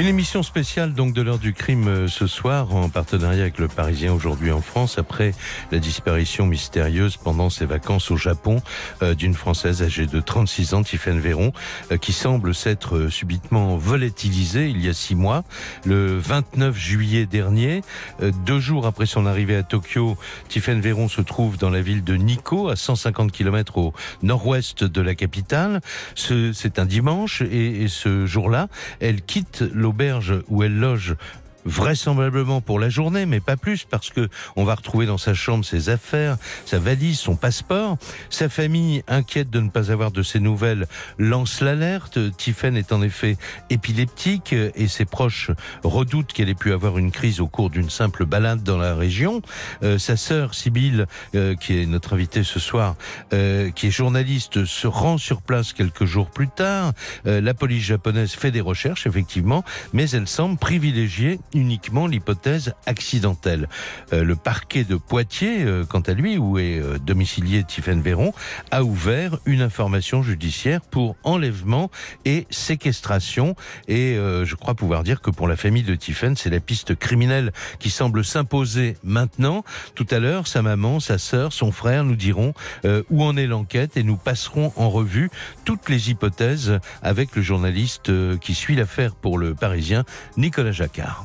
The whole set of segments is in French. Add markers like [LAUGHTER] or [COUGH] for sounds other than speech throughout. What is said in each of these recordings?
Une émission spéciale donc de l'heure du crime euh, ce soir en partenariat avec le Parisien aujourd'hui en France après la disparition mystérieuse pendant ses vacances au Japon euh, d'une Française âgée de 36 ans, Tiffaine Véron, euh, qui semble s'être subitement volatilisée il y a six mois. Le 29 juillet dernier, deux jours après son arrivée à Tokyo, Tiffaine Véron se trouve dans la ville de Nikko, à 150 km au nord-ouest de la capitale. C'est un dimanche et, et ce jour-là, elle quitte l'auberge où elle loge vraisemblablement pour la journée, mais pas plus, parce que on va retrouver dans sa chambre ses affaires, sa valise, son passeport. Sa famille, inquiète de ne pas avoir de ses nouvelles, lance l'alerte. Tiffen est en effet épileptique et ses proches redoutent qu'elle ait pu avoir une crise au cours d'une simple balade dans la région. Euh, sa sœur, Sibylle, euh, qui est notre invitée ce soir, euh, qui est journaliste, se rend sur place quelques jours plus tard. la police japonaise fait des recherches, effectivement, mais elle semble privilégier uniquement l'hypothèse accidentelle. Euh, le parquet de Poitiers, euh, quant à lui, où est euh, domicilié Tiffaine Véron, a ouvert une information judiciaire pour enlèvement et séquestration. Et je crois pouvoir dire que pour la famille de Tiffaine, c'est la piste criminelle qui semble s'imposer maintenant. Tout à l'heure, sa maman, sa sœur, son frère nous diront où en est l'enquête et nous passerons en revue toutes les hypothèses avec le journaliste qui suit l'affaire pour le Parisien, Nicolas Jacquard.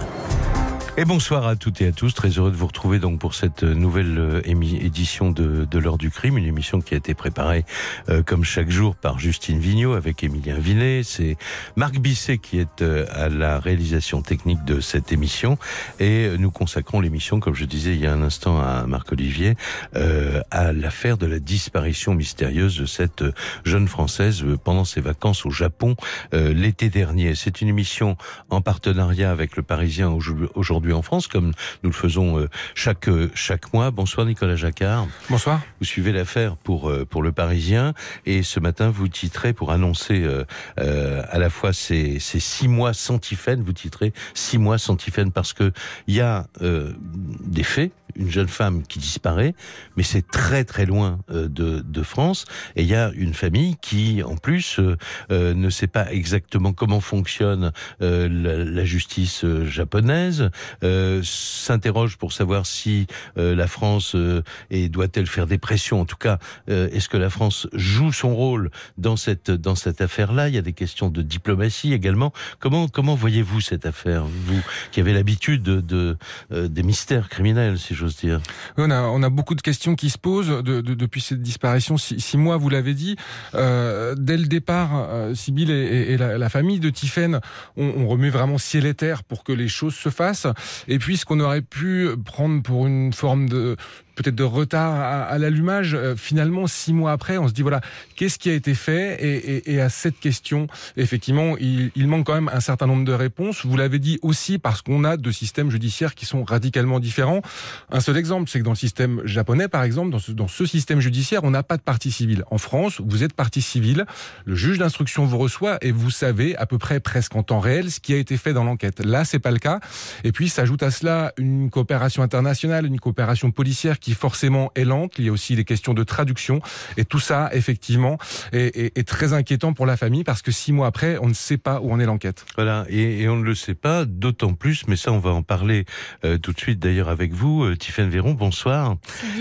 Et bonsoir à toutes et à tous. Très heureux de vous retrouver donc pour cette nouvelle euh, édition de, l'heure du crime, une émission qui a été préparée euh, comme chaque jour par Justine Vignot avec Émilien Vinet. C'est Marc Bisset qui est euh, à la réalisation technique de cette émission et nous consacrons l'émission, comme je disais il y a un instant à Marc Olivier, à l'affaire de la disparition mystérieuse de cette jeune française pendant ses vacances au Japon l'été dernier. C'est une émission en partenariat avec le Parisien aujourd'hui en France, comme nous le faisons euh, chaque euh, chaque mois. Bonsoir Nicolas Jacquard. Bonsoir. Vous suivez l'affaire pour euh, pour le Parisien et ce matin vous titrez pour annoncer à la fois ces, ces six mois sans Tiffaine, vous titrez six mois sans Tiffaine parce que il y a des faits une jeune femme qui disparaît, mais c'est très très loin euh, de, de, France. Et il y a une famille qui, en plus, euh, euh, ne sait pas exactement comment fonctionne la, la, justice japonaise, s'interroge pour savoir si la France et doit-elle faire des pressions. En tout cas, est-ce que la France joue son rôle dans cette dans cette affaire-là? Il y a des questions de diplomatie également. Comment comment voyez-vous cette affaire, vous qui avez l'habitude de, de des mystères criminels, si je On a, on a beaucoup de questions qui se posent de, de, depuis cette disparition. Six, mois, vous l'avez dit. Euh, dès le départ, euh, Sibyl et, et, la, la, famille de Tiffaine on, on, remet vraiment ciel et terre pour que les choses se fassent. Et puis, ce qu'on aurait pu prendre pour une forme de peut-être de retard à, l'allumage. Euh, finalement, six mois après, on se dit voilà, qu'est-ce qui a été fait? Et, et, et, à cette question, effectivement, il, il, manque quand même un certain nombre de réponses. Vous l'avez dit aussi parce qu'on a deux systèmes judiciaires qui sont radicalement différents. Un seul exemple, c'est que dans le système japonais, par exemple, dans ce, dans ce système judiciaire, on n'a pas de partie civile. En France, vous êtes partie civile, le juge d'instruction vous reçoit et vous savez à peu près presque en temps réel ce qui a été fait dans l'enquête. Là, c'est pas le cas. Et puis s'ajoute à cela une coopération internationale, une coopération policière qui forcément est lente. Il y a aussi des questions de traduction. Et tout ça, effectivement, est, est, est très inquiétant pour la famille parce que six mois après, on ne sait pas où en est l'enquête. Voilà, et, et, on ne le sait pas, d'autant plus, mais ça, on va en parler euh, tout de suite d'ailleurs avec vous, euh, Tiffaine Véron. Bonsoir.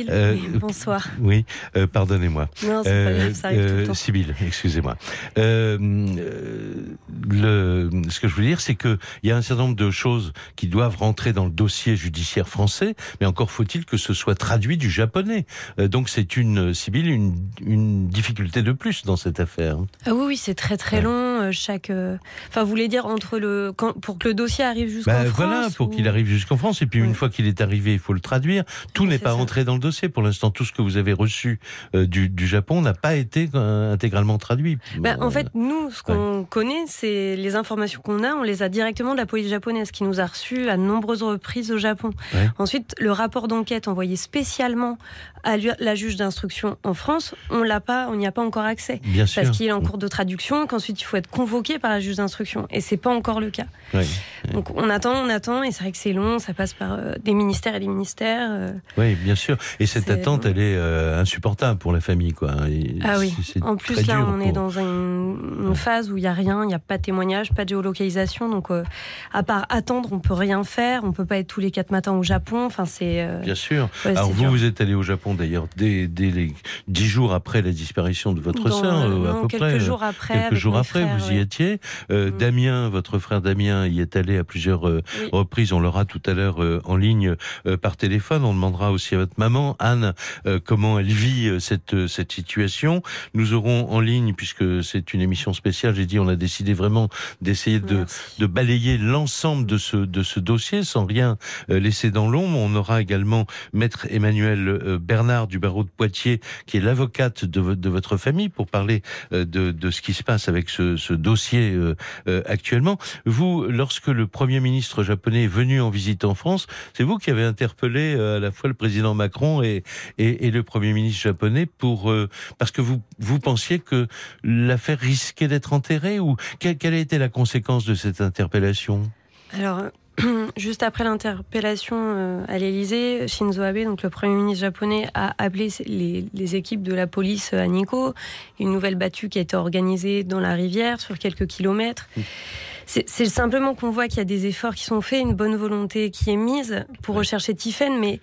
Euh, bonsoir. Oui, euh, pardonnez-moi. Non, c'est pas grave, ça arrive tout le temps. Sibylle, excusez-moi. le, ce que je veux dire, c'est qu'il y a un certain nombre de choses qui doivent rentrer dans le dossier judiciaire français, mais encore faut-il que ce soit traduit du japonais. Euh, donc c'est une, Sibylle, une, une, difficulté de plus dans cette affaire. Ah oui, oui, c'est très très long. Euh, chaque, euh, enfin, vous voulez dire entre le, quand, pour que le dossier arrive jusqu'en bah, France. Voilà, pour ou... qu'il arrive jusqu'en France. Et puis ouais. une fois qu'il est arrivé, il faut le traduire. Tout n'est pas rentré dans le dossier. Pour l'instant, tout ce que vous avez reçu euh, du, du, Japon n'a pas été intégralement traduit. Bah, en fait, nous, ce qu'on connaît, c'est les informations qu'on a. On les a directement de la police japonaise qui nous a reçus à de nombreuses reprises au Japon. Ensuite, le rapport d'enquête envoyé spécialement à la juge d'instruction en France, on l'a pas, on n'y a pas encore accès. Bien parce qu'il est en cours de traduction, qu'ensuite il faut être convoqués par la juge d'instruction. Et c'est pas encore le cas. Donc on attend, on attend, et c'est vrai que c'est long, ça passe par euh, des ministères et des ministères. Euh. oui, bien sûr. Et cette attente, elle est euh, insupportable pour la famille, quoi. ah oui. En plus, là, on est dans une, phase où il n'y a rien, il n'y a pas de témoignage, pas de géolocalisation. Donc, à part attendre, on peut rien faire. On peut pas être tous les quatre matins au Japon. Enfin, c'est. bien sûr. Alors vous, vous êtes allé au Japon d'ailleurs dès, les dix jours après la disparition de votre sœur, à peu quelques près. Jours après, quelques jours après, vous y étiez. Mm. Damien, votre frère Damien, y est allé à plusieurs euh, reprises. On l'aura tout à l'heure euh, en ligne euh, par téléphone. On demandera aussi à votre maman, Anne, comment elle vit cette, cette situation. Nous aurons en ligne, puisque c'est une émission spéciale, j'ai dit, on a décidé vraiment d'essayer de, de, balayer l'ensemble de ce, de ce dossier sans rien laisser dans l'ombre. On aura également Maître Emmanuel Bernard du barreau de Poitiers, qui est l'avocate de, votre famille, pour parler de, de, ce qui se passe avec ce, dossier actuellement. Vous, lorsque le Premier ministre japonais est venu en visite en France, c'est vous qui avez interpellé euh, à la fois le président Macron et, le Premier ministre japonais pour euh, parce que vous vous pensiez que l'affaire risquait d'être enterrée ou quelle, quelle a été la conséquence de cette interpellation? Alors [CLEARS THROAT] juste après l'interpellation euh, à l'Elysée, Shinzo Abe, donc le Premier ministre japonais, a appelé les, les, équipes de la police à Nikko, une nouvelle battue qui a été organisée dans la rivière sur quelques kilomètres. C'est simplement qu'on voit qu'il y a des efforts qui sont faits, une bonne volonté qui est mise pour rechercher Tiffen, mais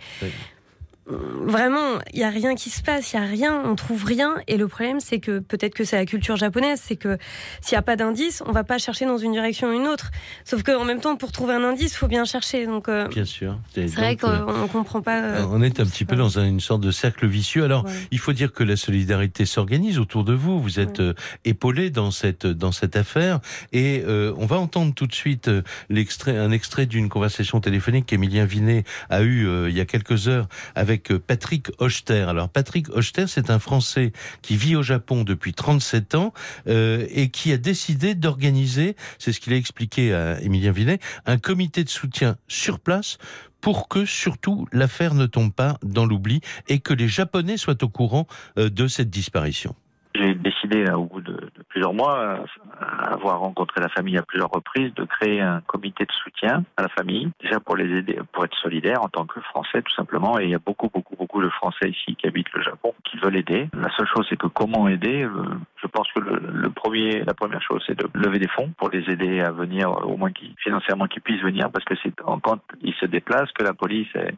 vraiment, il y a rien qui se passe, il y a rien, on trouve rien. Et le problème, c'est que peut-être que c'est la culture japonaise, c'est que s'il n'y a pas d'indice, on va pas chercher dans une direction ou une autre. Sauf qu'en même temps, pour trouver un indice, il faut bien chercher. Donc, euh, bien sûr. C'est vrai qu'on ne comprend pas. Euh, on est un petit peu dans une sorte de cercle vicieux. Alors, il faut dire que la solidarité s'organise autour de vous. Vous êtes euh, épaulé dans cette dans cette affaire, et on va entendre tout de suite l'extrait, un extrait d'une conversation téléphonique qu'Emilien Vinet a eu il y a quelques heures avec Patrick Hochter. Alors Patrick Hochter, c'est un Français qui vit au Japon depuis 37 ans euh, et qui a décidé d'organiser, c'est ce qu'il a expliqué à Émilien Vinet, un comité de soutien sur place pour que surtout l'affaire ne tombe pas dans l'oubli et que les Japonais soient au courant euh, de cette disparition. Au bout de, plusieurs mois, avoir rencontré la famille à plusieurs reprises, de créer un comité de soutien à la famille, déjà pour les aider, pour être solidaire en tant que Français tout simplement. Et il y a beaucoup, beaucoup, beaucoup de Français ici qui habitent le Japon qui veulent aider. La seule chose, c'est que comment aider Je pense que le, premier, la première chose, c'est de lever des fonds pour les aider à venir, au moins financièrement, qu'ils puissent venir, parce que c'est quand ils se déplacent que la police est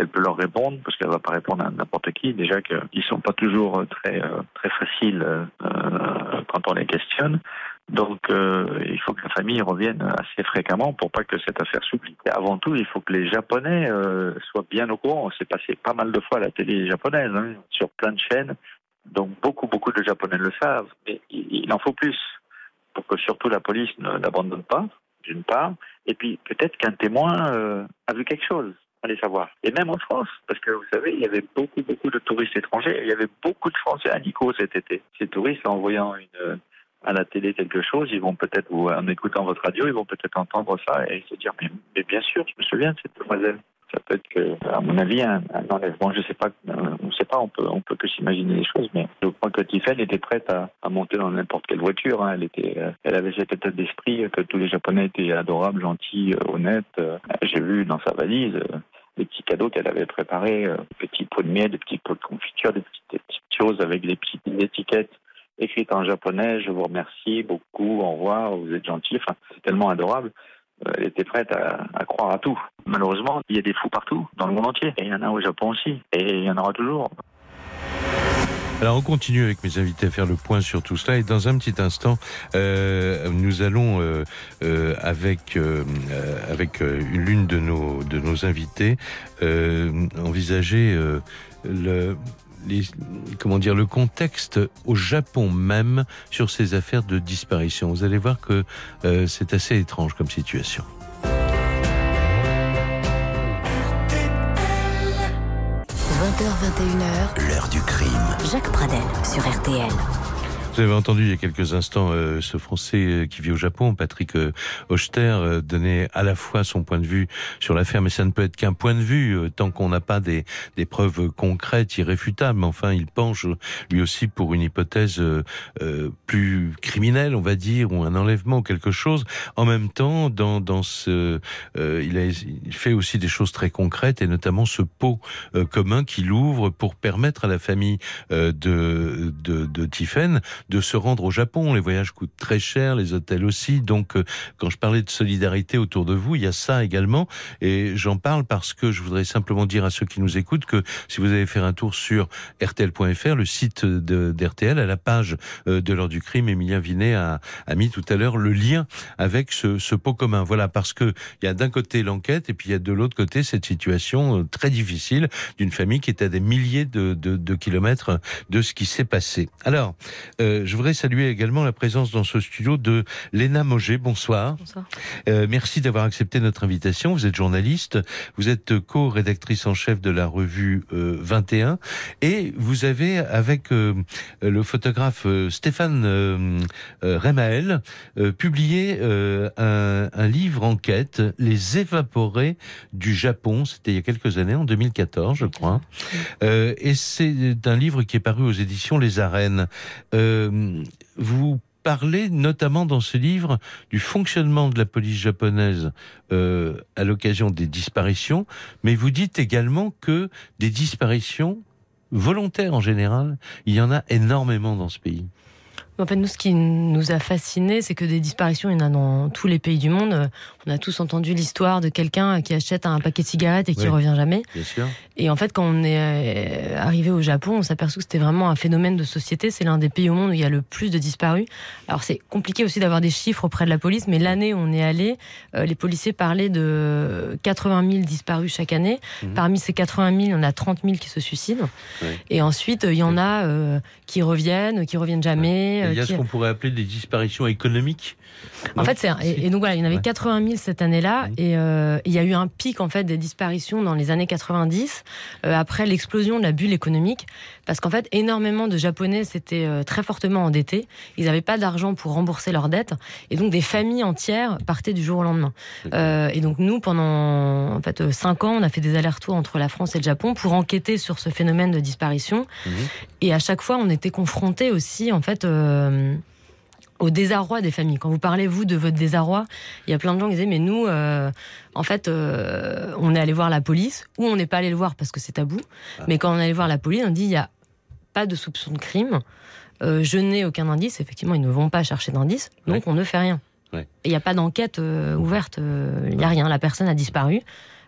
elle peut leur répondre parce qu'elle va pas répondre à n'importe qui. Déjà qu'ils sont pas toujours très euh, très faciles euh, quand on les questionne. Donc euh, il faut que la famille revienne assez fréquemment pour pas que cette affaire s'oublie. Avant tout, il faut que les Japonais soient bien au courant. On s'est passé pas mal de fois à la télé japonaise hein, sur plein de chaînes. Donc beaucoup beaucoup de Japonais le savent, mais il en faut plus pour que surtout la police ne l'abandonne pas d'une part, et puis peut-être qu'un témoin a vu quelque chose allez savoir. Et même en France, parce que vous savez, il y avait beaucoup, beaucoup de touristes étrangers. Il y avait beaucoup de Français à Nico cet été. Ces touristes, en voyant une, à la télé quelque chose, ils vont peut-être, ou en écoutant votre radio, ils vont peut-être entendre ça et se dire, mais, mais, bien sûr, je me souviens de cette demoiselle. Ça peut être que, à mon avis, un, enlèvement, je sais pas, euh, on ne sait pas, on peut, on peut que s'imaginer les choses, mais je crois que Tiffen était prête à, monter dans n'importe quelle voiture. Hein. Elle était, euh, elle avait cet état d'esprit que tous les Japonais étaient adorables, gentils, euh, honnêtes. J'ai vu dans sa valise des petits cadeaux qu'elle avait préparés, des petits pots de miel, des petits pots de confiture, des petites, choses avec des petites étiquettes écrites en japonais. Je vous remercie beaucoup, au revoir, vous êtes gentil. C'est tellement adorable. Euh, elle était prête à, croire à tout. Malheureusement, il y a des fous partout, dans le monde entier. Et il y en a au Japon aussi. Et il y en aura toujours. Alors on continue avec mes invités à faire le point sur tout cela et dans un petit instant euh, nous allons euh, avec avec l'une de nos de nos invités envisager le les, comment dire le contexte au Japon même sur ces affaires de disparition. Vous allez voir que c'est assez étrange comme situation. 20h21h, l'heure du crime. Jacques Pradel sur RTL. Vous avez entendu il y a quelques instants euh, ce Français euh, qui vit au Japon, Patrick euh, Hochter, donner à la fois son point de vue sur l'affaire, mais ça ne peut être qu'un point de vue tant qu'on n'a pas des, des, preuves concrètes, irréfutables. Enfin, il penche lui aussi pour une hypothèse plus criminelle, on va dire, ou un enlèvement ou quelque chose. En même temps, dans, dans ce, il, a, il fait aussi des choses très concrètes et notamment ce pot commun qu'il ouvre pour permettre à la famille de, de, de Tiffen de se rendre au Japon. Les voyages coûtent très cher, les hôtels aussi. Donc, euh, quand je parlais de solidarité autour de vous, il y a ça également. Et j'en parle parce que je voudrais simplement dire à ceux qui nous écoutent que si vous allez faire un tour sur rtl.fr, le site d'RTL, à la page euh, de l'heure du crime, Emilien Vinet a, mis tout à l'heure le lien avec ce, pot commun. Voilà, parce que il y a d'un côté l'enquête et puis il y a de l'autre côté cette situation euh, très difficile d'une famille qui est à des milliers de, kilomètres de ce qui s'est passé. Alors, je voudrais saluer également la présence dans ce studio de Léna Moget. Bonsoir. Bonsoir. Euh, merci d'avoir accepté notre invitation. Vous êtes journaliste, vous êtes co-rédactrice en chef de la revue euh, 21 et vous avez avec euh, le photographe euh, Stéphane euh, Remael publié un, un, livre enquête, Les évaporés du Japon. C'était il y a quelques années, en 2014, je crois. et c'est un livre qui est paru aux éditions Les Arènes. Euh, vous parlez notamment dans ce livre du fonctionnement de la police japonaise euh, à l'occasion des disparitions, mais vous dites également que des disparitions volontaires en général, il y en a énormément dans ce pays. En fait, nous, ce qui nous a fasciné, c'est que des disparitions, il y en a dans tous les pays du monde. On a tous entendu l'histoire de quelqu'un qui achète un paquet de cigarettes et qui Oui. revient jamais. Bien sûr. Et en fait, quand on est euh, arrivé au Japon, on aperçu que c'était vraiment un phénomène de société. C'est l'un des pays au monde où il y a le plus de disparus. Alors, c'est compliqué aussi d'avoir des chiffres auprès de la police, mais l'année où on est allé, euh, les policiers parlaient de 80 000 disparus chaque année. Mhm. Parmi ces 80 000, on a 30 000 qui se suicident. Et ensuite, il y en a euh, qui reviennent, qui reviennent jamais. Il y a ce qu'on pourrait appeler des disparitions économiques. en fait, et, et donc voilà, il y en avait Ouais. 80 000 cette année-là, et euh, il y a eu un pic en fait des disparitions dans les années 90 euh, après l'explosion de la bulle économique, parce qu'en fait, énormément de Japonais s'étaient euh, très fortement endettés, ils n'avaient pas d'argent pour rembourser leurs dettes, et donc des familles entières partaient du jour au lendemain. Et donc nous, pendant en fait euh, cinq ans, on a fait des allers-retours entre la France et le Japon pour enquêter sur ce phénomène de disparition, Mhm. et à chaque fois, on était confrontés aussi en fait. Euh, au désarroi des familles. Quand vous parlez, vous, de votre désarroi, il y a plein de gens qui disaient, mais nous, euh, en fait, euh, on est allé voir la police, ou on n'est pas allé le voir parce que c'est tabou, Ah. mais quand on est allé voir la police, on dit, il n'y a pas de soupçon de crime, euh, je n'ai aucun indice, effectivement, ils ne vont pas chercher d'indice, donc Ouais. on ne fait rien. Ouais. Il n'y a pas d'enquête ouverte, il n'y a rien, la personne a disparu,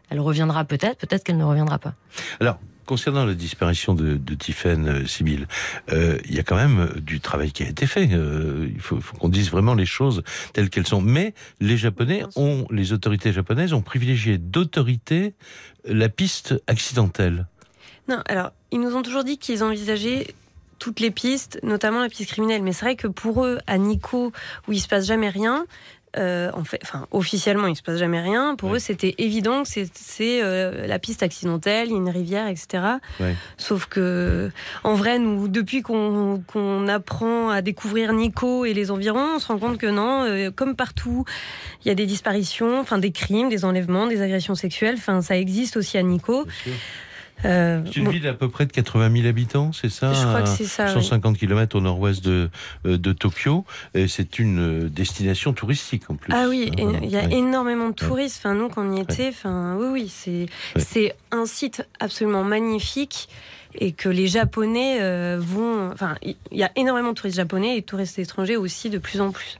elle reviendra peut-être, peut-être qu'elle ne reviendra pas. Alors, concernant la disparition de, de Tiffaine euh, Sibyl, euh, il y a quand même euh, du travail qui a été fait. Euh, il faut, faut qu'on dise vraiment les choses telles qu'elles sont. Mais les Japonais ont, les autorités japonaises ont privilégié d'autorité la piste accidentelle. Non, alors, ils nous ont toujours dit qu'ils envisageaient toutes les pistes, notamment la piste criminelle. Mais c'est vrai que pour eux, à Nico, où il se passe jamais rien, euh, en fait, enfin, officiellement, il se passe jamais rien. Pour Ouais. eux, c'était évident que c'est- euh, la piste accidentelle, il y a une rivière, etc. Ouais. Sauf que, en vrai, nous, depuis qu'on qu'on apprend à découvrir Nico et les environs, on se rend compte que non, euh, comme partout, il y a des disparitions, enfin des crimes, des enlèvements, des agressions sexuelles. Enfin, ça existe aussi à Nico. Euh, C'est une bon, ville à peu près de 80 000 habitants, c'est ça je crois que c'est ça. oui. 150 km au nord-ouest de, euh, de Tokyo. Et c'est une euh, destination touristique en plus. Ah oui, Hein, il y a ouais. énormément de touristes. Enfin, nous, quand on y était, enfin, oui, oui, c'est Ouais. c'est un site absolument magnifique et que les Japonais vont. Enfin, il y a énormément de touristes japonais et de touristes étrangers aussi de plus en plus.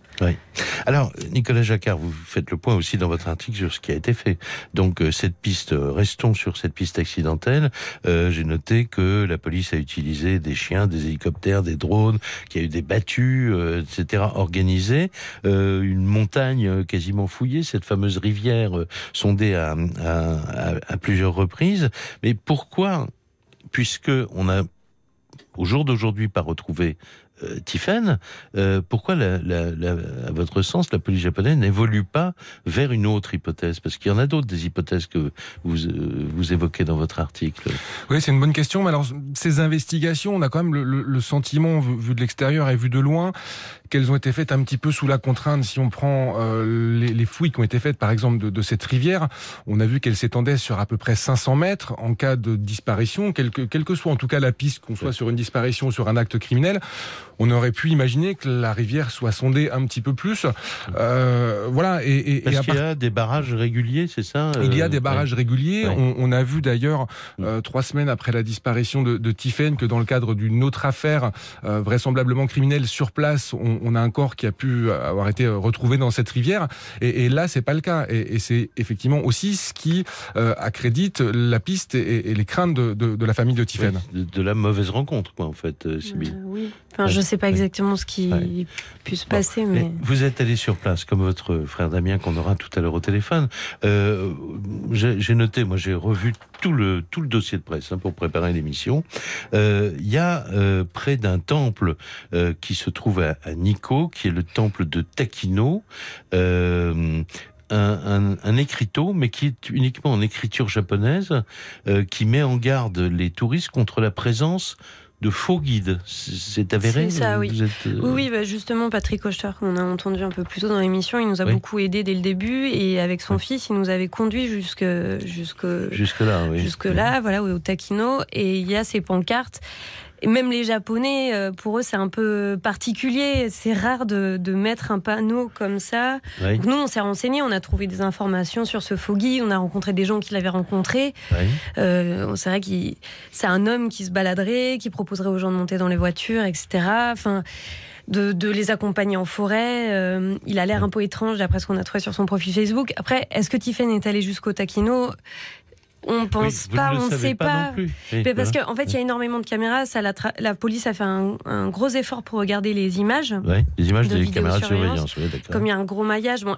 Alors, Nicolas Jacquard, vous faites le point aussi dans votre article sur ce qui a été fait. Donc, euh, cette piste, euh, restons sur cette piste accidentelle. Euh, J'ai noté que la police a utilisé des chiens, des hélicoptères, des drones, qu'il y a eu des battues, etc., organisées. Une montagne quasiment fouillée, cette fameuse rivière sondée à plusieurs reprises. Mais pourquoi, puisque on a au jour d'aujourd'hui pas retrouvé Tiffen, pourquoi, la, à votre sens, la police japonaise n'évolue pas vers une autre hypothèse? Parce qu'il y en a d'autres des hypothèses que vous, vous évoquez dans votre article. Oui, c'est une bonne question. Mais alors, ces investigations, on a quand même le, le, le sentiment, vu de l'extérieur et vu de loin, qu'elles ont été faites un petit peu sous la contrainte. Si on prend euh, les, les, fouilles qui ont été faites, par exemple, de, de cette rivière, on a vu qu'elle s'étendait sur à peu près 500 mètres en cas de disparition, quelle que, quelle que soit en tout cas la piste, qu'on soit sur une disparition ou sur un acte criminel. On aurait pu imaginer que la rivière soit sondée un petit peu plus. Euh, voilà. Et, et, Parce et qu'il y a des barrages réguliers, c'est ça Il y a des euh, barrages ouais. réguliers. Ouais. On, on, a vu d'ailleurs mm. euh, trois semaines après la disparition de, de Tiffen que dans le cadre d'une autre affaire euh, vraisemblablement criminelle sur place, on, on, a un corps qui a pu avoir été retrouvé dans cette rivière. Et, et là, c'est pas le cas. Et, et c'est effectivement aussi ce qui euh, accrédite la piste et, et les craintes de, de, de, la famille de Tiffen. De, de, la mauvaise rencontre, quoi, en fait, euh, Sibylle. oui. Enfin, je ne sais pas exactement ce qui ouais. pu se passer, bon. mais... Vous êtes allé sur place, comme votre frère Damien, qu'on aura tout à l'heure au téléphone. Euh, j'ai noté, moi j'ai revu tout le, tout le dossier de presse hein, pour préparer l'émission. Il euh, y a euh, près d'un temple qui se trouve à, à, Nikko, qui est le temple de Takino. Un, un, un, écriteau, mais qui est uniquement en écriture japonaise, euh, qui met en garde les touristes contre la présence de faux guides. C'est avéré ça, oui. Êtes... Oui, oui bah justement, Patrick Oster, qu'on a entendu un peu plus tôt dans l'émission, il nous a oui. beaucoup aidé dès le début et avec son oui. fils, il nous avait conduit jusque, jusque, jusque là, oui. Jusque là, voilà, au Takino. Et il y a ces pancartes et même les Japonais, euh, pour eux, c'est un peu particulier. C'est rare de, de, mettre un panneau comme ça. Oui. nous, on s'est renseigné, on a trouvé des informations sur ce Foggy, on a rencontré des gens qui l'avaient rencontré. Oui. Euh, c'est vrai que c'est un homme qui se baladerait, qui proposerait aux gens de monter dans les voitures, etc. Enfin. De, de, les accompagner en forêt. Euh, il a l'air un peu étrange d'après ce qu'on a trouvé sur son profil Facebook. Après, est-ce que Tiffen est allé jusqu'au Takino on pense oui, pas, on ne sait pas. pas. Oui, parce qu'en en fait, il y a énormément de caméras. Ça, la, la police a fait un, un, gros effort pour regarder les images. Les images de des caméras de surveillance. Comme il y a un gros maillage, bon,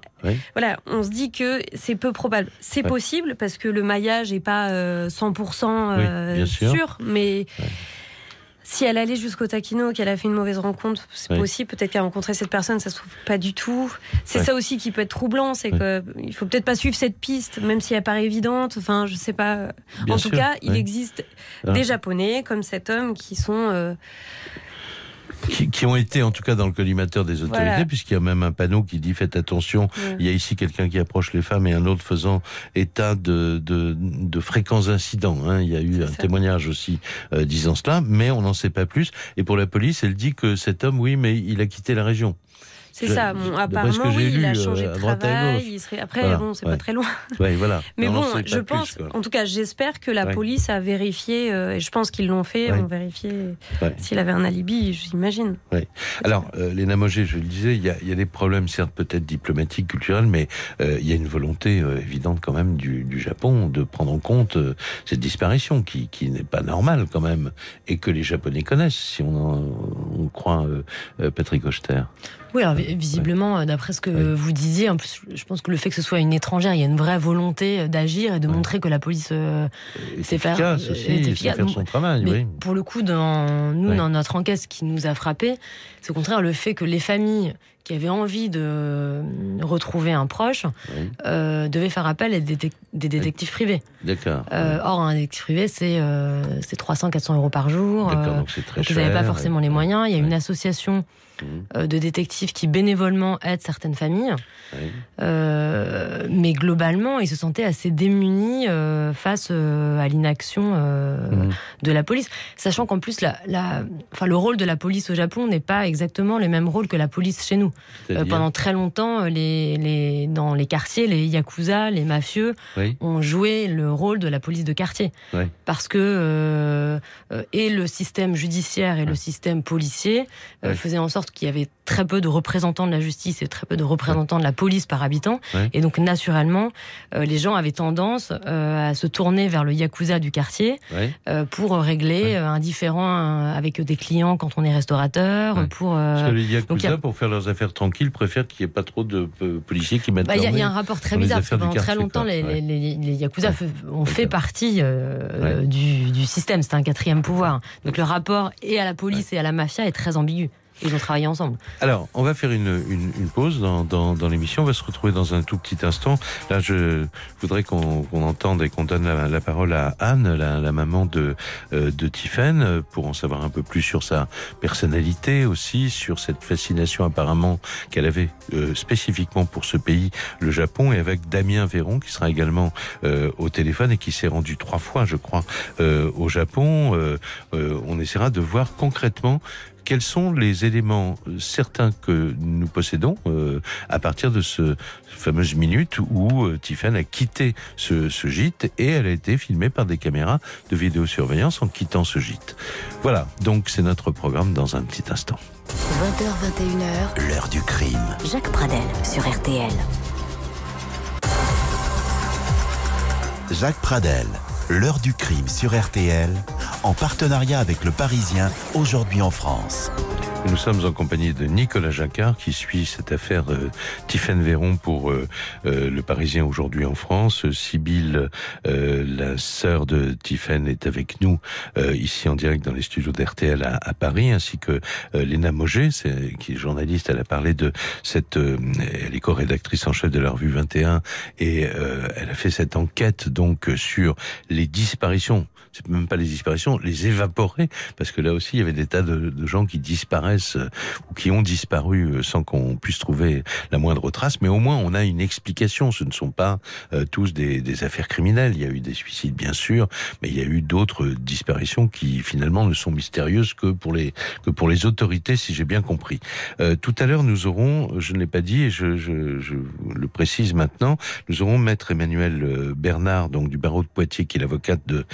voilà, on se dit que c'est peu probable. C'est possible parce que le maillage n'est pas euh, 100% euh, sûr. sûr, mais si elle allait jusqu'au taquino, qu'elle a fait une mauvaise rencontre, c'est oui. possible. Peut-être qu'elle a rencontré cette personne, ça se trouve pas du tout. C'est ouais. ça aussi qui peut être troublant, c'est oui. qu'il faut peut-être pas suivre cette piste, même si elle paraît évidente. Enfin, je sais pas. Bien en sûr, tout cas, il existe ah. des Japonais comme cet homme qui sont euh, qui, qui, ont été en tout cas dans le collimateur des autorités, voilà. puisqu'il y a même un panneau qui dit faites attention, il y a ici quelqu'un qui approche les femmes et un autre faisant état de, de, de fréquents incidents. Hein. Il y a eu un ça. témoignage aussi euh, disant cela, mais on n'en sait pas plus. Et pour la police, elle dit que cet homme, oui, mais il a quitté la région. C'est ça. Bon, apparemment, oui, lu, il a changé euh, de travail. Il serait... Après, voilà. bon, c'est ouais. pas très loin. [LAUGHS] Ouais, voilà. Mais bon, je pense, plus, en tout cas, j'espère que la ouais. police a vérifié, euh, et je pense qu'ils l'ont fait, ont vérifié s'il avait un alibi, j'imagine. Alors, euh, Léna Mogé, je le disais, il y, a, il y a des problèmes, certes, peut-être diplomatiques, culturels, mais euh, il y a une volonté évidente quand même du, du, Japon de prendre en compte cette disparition qui, qui n'est pas normale quand même, et que les Japonais connaissent, si on, en, on croit Patrick Oster. Oui, alors visiblement, ouais. d'après ce que ouais. vous disiez, en plus, je pense que le fait que ce soit une étrangère, il y a une vraie volonté d'agir et de ouais. montrer que la police euh, sait faire, aussi, est efficace. faire son travail. Mais oui. pour le coup, dans nous, dans notre enquête, ce qui nous a frappé, c'est au contraire le fait que les familles qui avaient envie de retrouver un proche oui. euh, devaient faire appel à des, des détectives privés. D'accord. Euh, or, un détective privé, c'est euh, 300-400 euros par jour. D'accord, donc c'est très donc cher. Ils n'avaient pas forcément les moyens. Il y a une association euh, de détectives qui bénévolement aident certaines familles. Euh, mais globalement, ils se sentaient assez démunis euh, face euh, à l'inaction mmh. de la police. Sachant qu'en plus, la, la, enfin, le rôle de la police au Japon n'est pas exactement le même rôle que la police chez nous. pendant très longtemps, les, les, dans les quartiers, les yakuza, les mafieux oui. ont joué le rôle de la police de quartier. Oui. Parce que et le système judiciaire et le système policier faisaient en sorte qu'il y avait très peu de représentants de la justice et très peu de représentants de la police par habitant. Ouais. Et donc, naturellement, euh, les gens avaient tendance euh, à se tourner vers le yakuza du quartier ouais. euh, pour régler ouais. un différend avec des clients quand on est restaurateur. Pour, Parce que les yakuza, donc, a... pour faire leurs affaires tranquilles, préfèrent qu'il n'y ait pas trop de policiers qui mettent bah, Il y, y, a un rapport très bizarre, parce que pendant très longtemps, les, les, les, les, yakuza ont fait partie du, du, système. C'est un quatrième pouvoir. Donc, le rapport et à la police et à la mafia est très ambigu. Ils ont travaillé ensemble. Alors, on va faire une, une, pause dans, dans, dans l'émission. On va se retrouver dans un tout petit instant. Là, je voudrais qu'on entende et qu'on donne la, parole à Anne, la, la maman de, euh, de Tiffen, pour en savoir un peu plus sur sa personnalité aussi, sur cette fascination apparemment qu'elle avait euh, spécifiquement pour ce pays, le Japon, et avec Damien Véron, qui sera également euh, au téléphone et qui s'est rendu trois fois, je crois, au Japon. on essaiera de voir concrètement quels sont les éléments euh, certains que nous possédons euh, à partir de ce fameuse minute où euh, Tiffany a quitté ce, ce, gîte et elle a été filmée par des caméras de vidéosurveillance en quittant ce gîte. Voilà, donc c'est notre programme dans un petit instant. 20h, 21h, l'heure du crime. Jacques Pradel sur RTL. Jacques Pradel, l'heure du crime sur RTL, en partenariat avec le Parisien, aujourd'hui en France. Nous sommes en compagnie de Nicolas Jacquard qui suit cette affaire de Tiffaine Véron pour euh, euh, le Parisien aujourd'hui en France. Sybille, euh, la sœur de Tiffaine, est avec nous ici en direct dans les studios d'RTL à, à, Paris, ainsi que Léna Moget, qui est journaliste. Elle a parlé de cette... elle est co-rédactrice en chef de la revue 21 et elle a fait cette enquête donc sur les disparitions c'est même pas les disparitions, les évaporer, parce que là aussi il y avait des tas de, gens qui disparaissent euh, ou qui ont disparu euh, sans qu'on puisse trouver la moindre trace, mais au moins on a une explication. Ce ne sont pas euh, tous des, affaires criminelles. Il y a eu des suicides bien sûr, mais il y a eu d'autres disparitions qui finalement ne sont mystérieuses que pour les que pour les autorités, si j'ai bien compris. Tout à l'heure nous aurons, je ne l'ai pas dit je, le précise maintenant, nous aurons maître Emmanuel Bernard, donc du barreau de Poitiers, qui est l'avocate de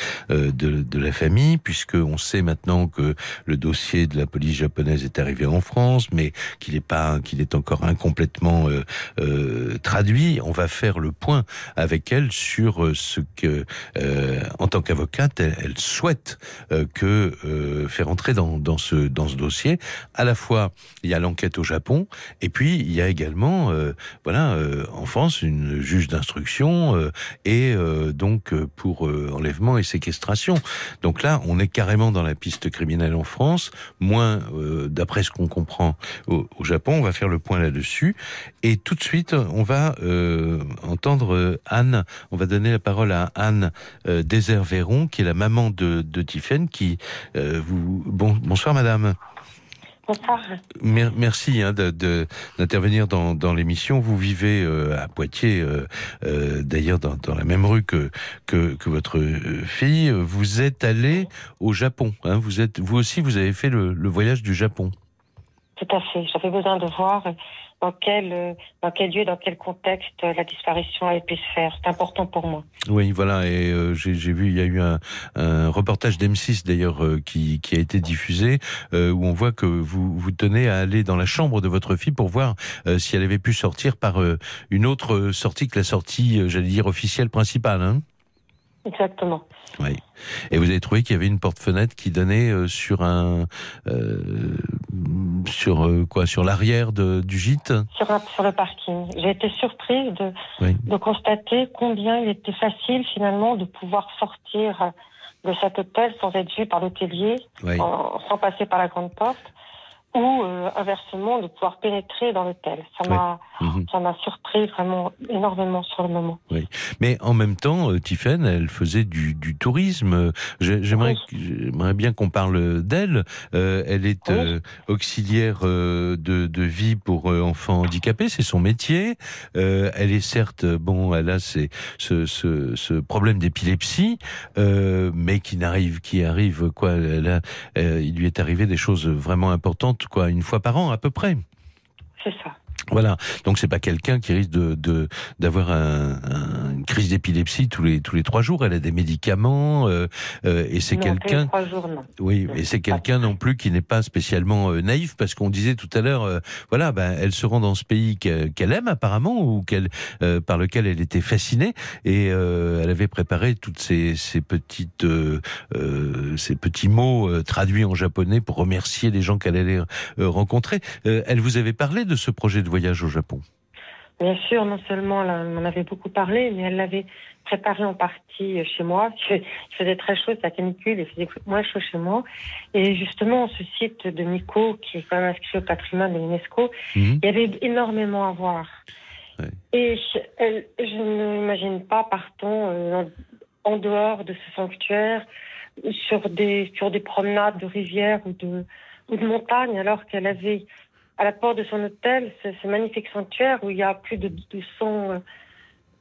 de, la famille, puisque on sait maintenant que le dossier de la police japonaise est arrivé en France, mais qu'il est pas, qu'il est encore incomplètement euh, euh, traduit. On va faire le point avec elle sur euh, ce que, en tant qu'avocate, elle, souhaite que faire entrer dans, dans ce dans ce dossier. À la fois, il y a l'enquête au Japon, et puis il y a également, voilà, en France, une juge d'instruction et donc pour enlèvement et séquestration donc là, on est carrément dans la piste criminelle en France, moins euh, d'après ce qu'on comprend au, Japon. On va faire le point là-dessus. Et tout de suite, on va euh, entendre euh, Anne, on va donner la parole à Anne euh, Désert-Véron, qui est la maman de, de qui... vous, bon, bonsoir madame. Merci hein, d'intervenir dans, dans l'émission. Vous vivez euh, à Poitiers, euh, euh, d'ailleurs dans, dans, la même rue que, que, que, votre fille. Vous êtes allé au Japon. Hein, vous, êtes, vous aussi, vous avez fait le, le voyage du Japon. Tout à fait. J'avais besoin de voir dans quel, euh, dans quel lieu, dans quel contexte la disparition a pu se faire. C'est important pour moi. Oui, voilà. Et euh, j'ai vu, il y a eu un, un reportage d'M6 d'ailleurs euh, qui, qui a été diffusé où on voit que vous vous tenez à aller dans la chambre de votre fille pour voir si elle avait pu sortir par une autre sortie que la sortie, j'allais dire officielle principale. Hein Exactement. Oui. Et vous avez trouvé qu'il y avait une porte-fenêtre qui donnait euh, sur un euh, sur euh, quoi sur l'arrière du gîte? Sur, un, sur le parking. J'ai été surprise de de constater combien il était facile finalement de pouvoir sortir de cet hôtel sans être vu par l'hôtelier, sans passer par la grande porte ou euh, inversement de pouvoir pénétrer dans l'hôtel. Ça m'a mhm. ça m'a surpris vraiment énormément sur le moment. Oui. Mais en même temps, euh, Tiffen, elle faisait du, du tourisme. J'aimerais j'aimerais bien qu'on parle d'elle. Euh, elle est euh, auxiliaire de, de vie pour enfants handicapés, c'est son métier. elle est certes bon, elle a ce, ce, ce problème d'épilepsie, mais qui n'arrive qui arrive quoi. Elle a, il lui est arrivé des choses vraiment importantes quoi, une fois par an à peu près. C'est ça. Voilà, donc c'est pas quelqu'un qui risque de d'avoir un, une crise d'épilepsie tous les tous les trois jours. Elle a des médicaments euh, euh et c'est quelqu'un. Oui, et c'est quelqu'un non plus qui n'est pas spécialement euh, naïf parce qu'on disait tout à l'heure, euh, voilà, ben elle se rend dans ce pays qu'elle aime apparemment ou qu'elle par lequel elle était fascinée et elle avait préparé toutes ces ces petites ces petits mots traduits en japonais pour remercier les gens qu'elle allait rencontrer. elle vous avait parlé de ce projet de voyage au Japon Bien sûr, non seulement on en avait beaucoup parlé, mais elle l'avait préparé en partie chez moi. [LAUGHS] Il faisait très chaud, la canicule, il faisait moins chaud chez moi. Et justement, ce site de Nico, qui est quand même inscrit au patrimoine de l'UNESCO, mhm. il y avait énormément à voir. Et je, ne m'imagine pas partant euh, en, dehors de ce sanctuaire sur des, sur des promenades de rivières ou de, ou de montagnes, alors qu'elle avait à la porte de son hôtel ce, magnifique sanctuaire où il y a plus de 200,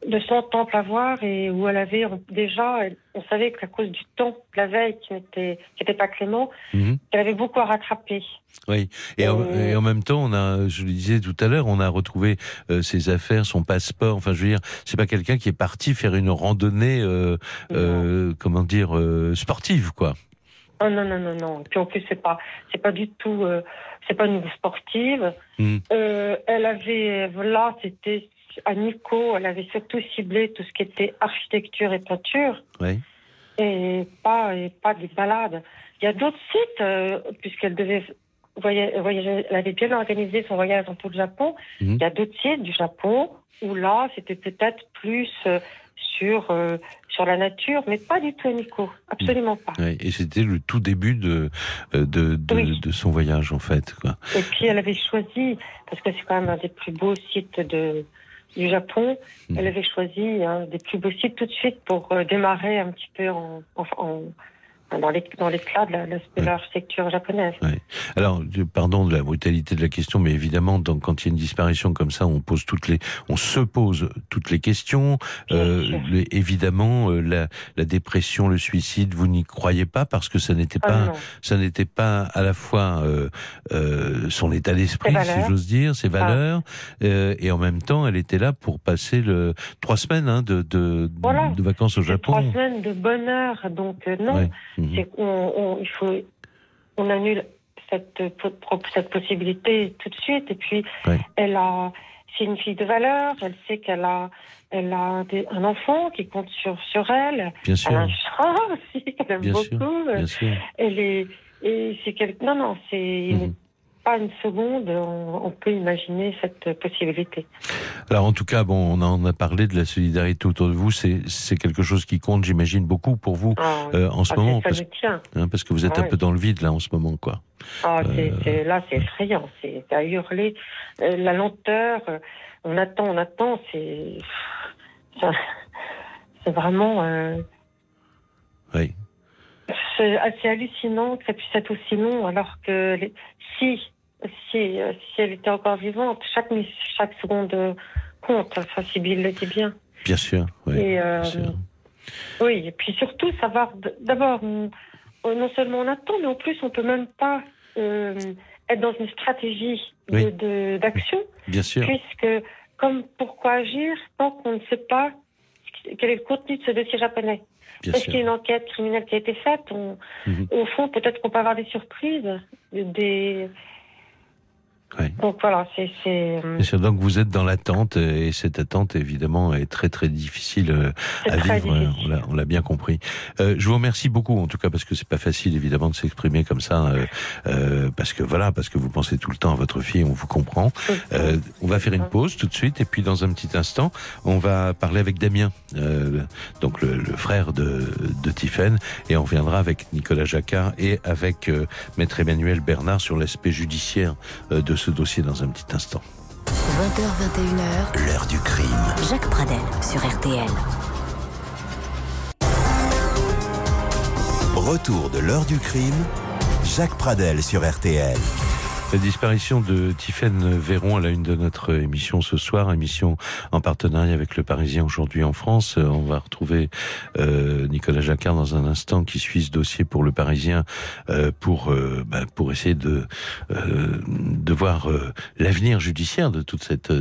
de 100 temples à voir et où elle avait déjà, on savait qu'à cause du temps la veille qui n'était pas clément, mhm. elle avait beaucoup à rattraper. Oui, et, en, même temps, on a, je le disais tout à l'heure, on a retrouvé euh, ses affaires, son passeport. Enfin, je veux dire, c'est pas quelqu'un qui est parti faire une randonnée, euh, euh, comment dire, sportive, quoi. Oh non non non non. Puis en plus c'est pas c'est pas du tout c'est pas une sportive. Mhm. elle avait là c'était à Nico, elle avait surtout ciblé tout ce qui était architecture et peinture. Et pas, et pas des balades. Il y a d'autres sites, euh, puisqu'elle devait voyager, elle avait bien organisé son voyage dans tout le Japon. Mhm. Il y a d'autres sites du Japon où là, c'était peut-être plus euh, sur, euh, sur la nature, mais pas du tout Nico. Absolument pas. et c'était le tout début de, de, de, son voyage, en fait. Quoi. Et puis, elle avait choisi, parce que c'est quand même un des plus beaux sites de, du Japon. Mhm. Elle avait choisi un des plus beaux sites tout de suite pour euh, démarrer un petit peu en, en, dans l'éclat de l'architecture japonaise. Alors, pardon de la brutalité de la question, mais évidemment, donc, quand il y a une disparition comme ça, on pose toutes les, on se pose toutes les questions. Euh, évidemment, euh, la, la, dépression, le suicide, vous n'y croyez pas parce que ça n'était ah pas, ça n'était pas à la fois euh, euh son état d'esprit, si j'ose dire, ses ah. valeurs, euh, et en même temps, elle était là pour passer le trois semaines hein, de, de, de, vacances au Japon. Trois semaines de bonheur, donc non. Mhm. on, il faut, on annule cette, cette possibilité tout de suite. Et puis, elle a, c'est une fille de valeur. Elle sait qu'elle a, elle a un enfant qui compte sur, sur elle. Bien sûr. Elle a un chat [LAUGHS] aussi qu'elle aime beaucoup. bien sûr. Elle est, et c'est quelque, non, non, c'est, une seconde, on, peut imaginer cette possibilité. Alors en tout cas, bon, on en a parlé de la solidarité autour de vous. C'est quelque chose qui compte, j'imagine, beaucoup pour vous ah, euh, en ce ah, moment, parce, hein, parce, que vous êtes un peu dans le vide là en ce moment, quoi. Ah, euh, là, c'est effrayant, c'est à hurler. Euh, la lenteur, on attend, on attend, c'est c'est vraiment. Oui. C'est assez hallucinant que ça puisse être aussi long, alors que si si, euh, si elle était encore vivante, chaque, chaque seconde compte. Enfin, Sybille le dit bien. Bien sûr, oui. Et, euh, Oui, et puis surtout savoir, d'abord, non seulement on attend, mais en plus on peut même pas euh, être dans une stratégie d'action. bien sûr. Puisque, comme pourquoi agir tant qu'on ne sait pas quel est le contenu de ce dossier japonais Est-ce qu'il y a une enquête criminelle qui a été faite? Mhm. Au fond, peut-être qu'on peut avoir des surprises, des, donc voilà, c'est. Euh, donc vous êtes dans l'attente et cette attente évidemment est très très difficile euh, à vivre. On l'a bien compris. Euh, je vous remercie beaucoup en tout cas parce que c'est pas facile évidemment de s'exprimer comme ça euh, euh, parce que voilà parce que vous pensez tout le temps à votre fille, on vous comprend. on va faire une pause tout de suite et puis dans un petit instant on va parler avec Damien, donc le, le, frère de, de et on reviendra avec Nicolas Jacquard et avec maître Emmanuel Bernard sur l'aspect judiciaire de ce dossier dans un petit instant. 20h21h, l'heure du crime. Jacques Pradel sur RTL. Retour de l'heure du crime, Jacques Pradel sur RTL. La disparition de Tiffaine Véron à la une de notre émission ce soir, émission en partenariat avec le Parisien aujourd'hui en France. On va retrouver euh, Nicolas Jacquard dans un instant qui suit ce dossier pour le Parisien euh, pour euh, bah, pour essayer de de voir l'avenir judiciaire de toute cette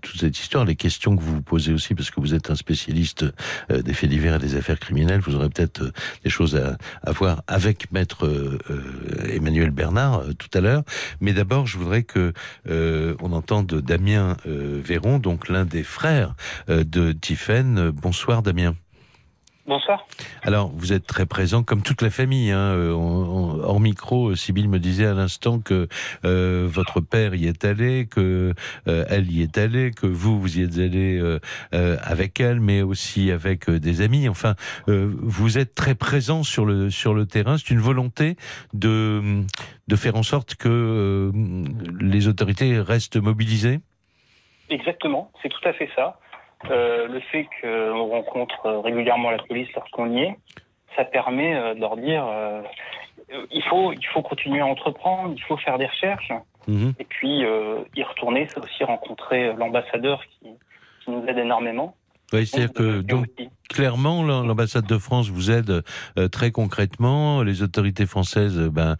toute cette histoire, les questions que vous vous posez aussi parce que vous êtes un spécialiste des faits divers et des affaires criminelles. Vous aurez peut-être des choses à, à voir avec maître Emmanuel Bernard tout à l'heure, mais d'abord, je voudrais que euh, on entende Damien euh, Véron, donc l'un des frères euh, de Tiffaine. Bonsoir Damien. Bonsoir. Alors, vous êtes très présent, comme toute la famille. Hein, euh, hors micro, Sybille me disait à l'instant que euh, votre père y est allé, que euh, elle y est allée, que vous, vous y êtes allé avec elle, mais aussi avec des amis. Enfin, vous êtes très présent sur le sur le terrain. C'est une volonté de de faire en sorte que les autorités restent mobilisées. Exactement, c'est tout à fait ça. Euh, le fait qu'on rencontre régulièrement la police lorsqu'on y est, ça permet euh, de leur dire euh, il faut il faut continuer à entreprendre, il faut faire des recherches. Mhm. Et puis y retourner, c'est aussi rencontrer l'ambassadeur qui, nous aide énormément. Oui, c'est-à-dire que donc, clairement, l'ambassade de France vous aide très concrètement. Les autorités françaises, ben,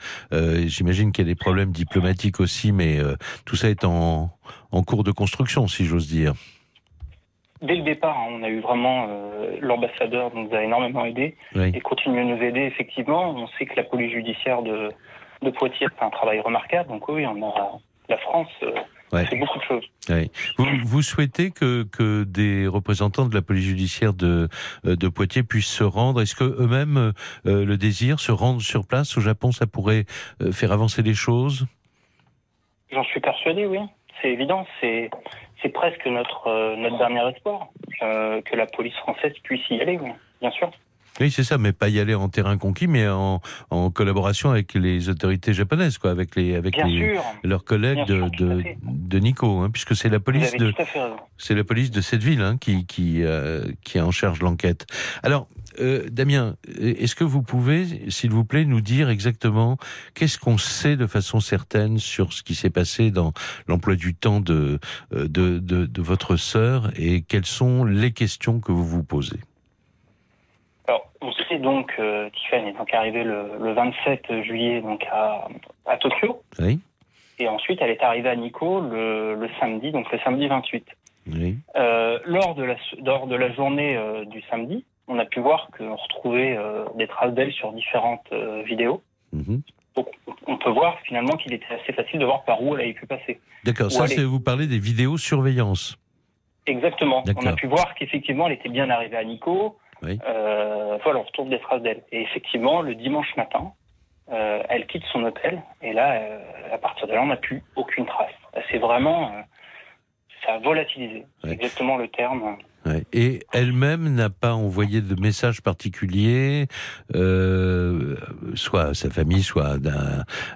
j'imagine qu'il y a des problèmes diplomatiques aussi, mais tout ça est en, en cours de construction, si j'ose dire dès le départ, hein, on a eu vraiment euh, l'ambassadeur nous a énormément aidé et continue à nous aider. Effectivement, on sait que la police judiciaire de, de Poitiers fait un travail remarquable. Donc oui, on a la France. Euh, fait beaucoup de choses. Vous, vous, souhaitez que, que des représentants de la police judiciaire de, euh, de Poitiers puissent se rendre? Est-ce que eux-mêmes le désirent, se rendre sur place? Au Japon Ça pourrait faire avancer les choses? J'en suis persuadé, oui. C'est évident. C'est c'est presque notre, euh, notre dernier espoir, euh, que la police française puisse y aller, bien sûr. Oui, c'est ça, mais pas y aller en terrain conquis, mais en, en collaboration avec les autorités japonaises, quoi, avec les avec les, leurs collègues de, de, de, Nico, hein, puisque c'est la police de c'est la police de cette ville hein, qui qui euh, qui est en charge l'enquête. Alors, euh, Damien, est-ce que vous pouvez, s'il vous plaît, nous dire exactement qu'est-ce qu'on sait de façon certaine sur ce qui s'est passé dans l'emploi du temps de, euh, de, de, de votre sœur et quelles sont les questions que vous vous posez? Alors, on sait donc que Tiffany est donc arrivée le, le 27 juillet donc à, à, Tokyo. Oui. Et ensuite, elle est arrivée à Nikko le, le samedi, donc le samedi 28. Oui. Euh, lors, de la, lors de la journée euh, du samedi, on a pu voir qu'on retrouvait euh, des traces d'elle sur différentes euh, vidéos. Mhm. Donc, on peut voir finalement qu'il était assez facile de voir par où elle avait pu passer. D'accord, ça c'est vous parlez des vidéos surveillance. Exactement. On a pu voir qu'effectivement elle était bien arrivée à Nico. Oui. Euh, voilà, on retrouve des traces d'elle. Et effectivement, le dimanche matin, euh, elle quitte son hôtel. Et là, euh, à partir de là, on n'a plus aucune trace. C'est vraiment, ça a volatilisé. C'est exactement le terme. Et elle-même n'a pas envoyé de message particulier, euh, soit à sa famille, soit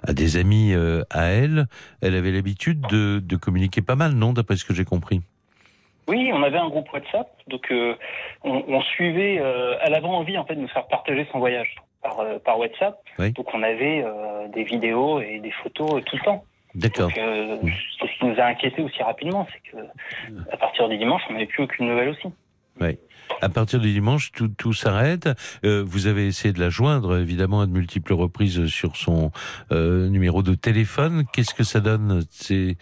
à, des amis euh, à elle. Elle avait l'habitude de, de, communiquer pas mal, non, d'après ce que j'ai compris? Oui, on avait un groupe WhatsApp, donc euh, on, on, suivait. Euh, elle avait envie en fait de nous faire partager son voyage par, euh, par WhatsApp. Donc on avait des vidéos et des photos tout le temps. D'accord. Euh, ce qui nous a inquiété aussi rapidement, c'est que à partir du dimanche, on n'avait plus aucune nouvelle aussi. Oui. À partir du dimanche, tout, tout s'arrête. Euh, vous avez essayé de la joindre, évidemment, à de multiples reprises sur son euh, numéro de téléphone. Qu'est-ce que ça donne? C'est